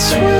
sweet.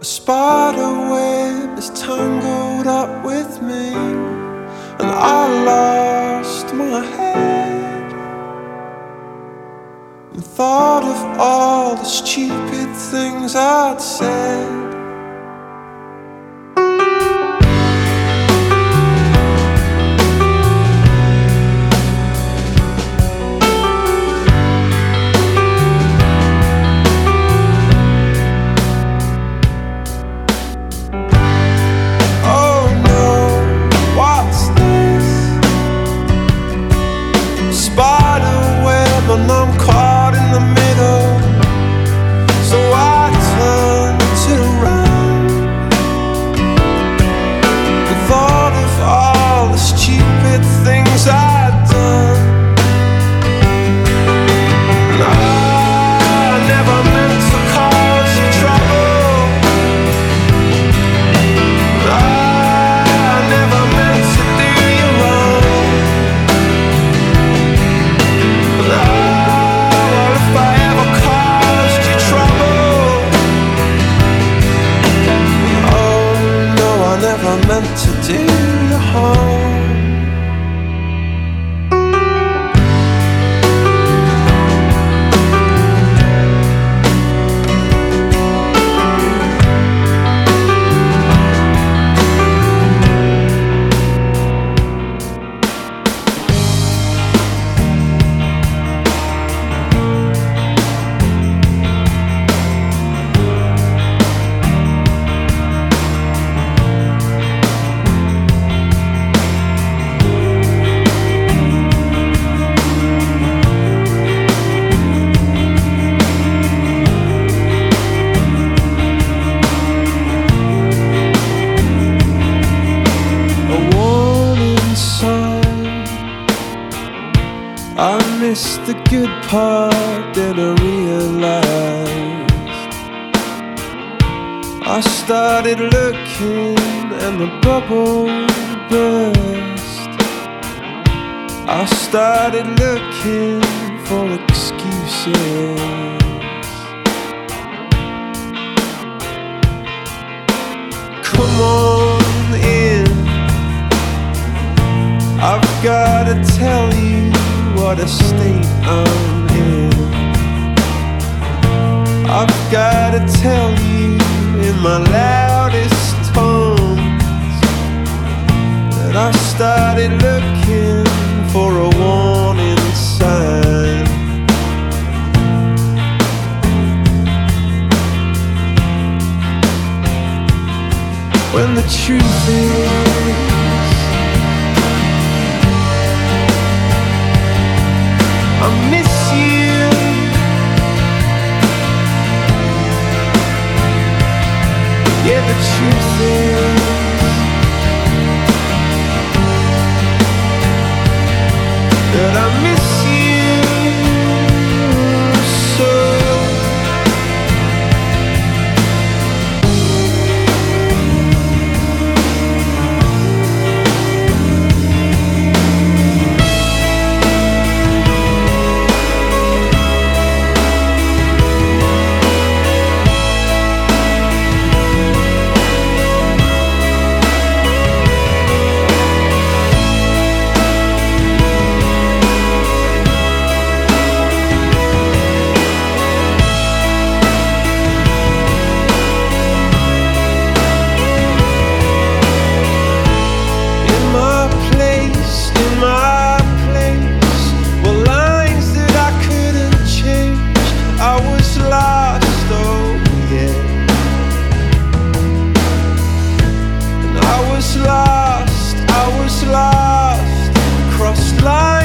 A spider web is tangled up with me, and I lost my head. And thought of all the stupid things I'd said. apart I realized. I started looking and the bubble burst. I started looking for excuses. Come on in. I've gotta tell you what a state I'm I've gotta tell you in my loudest tones that I started looking for a warning sign. When the truth is. I miss that I miss. lost, crossed lines.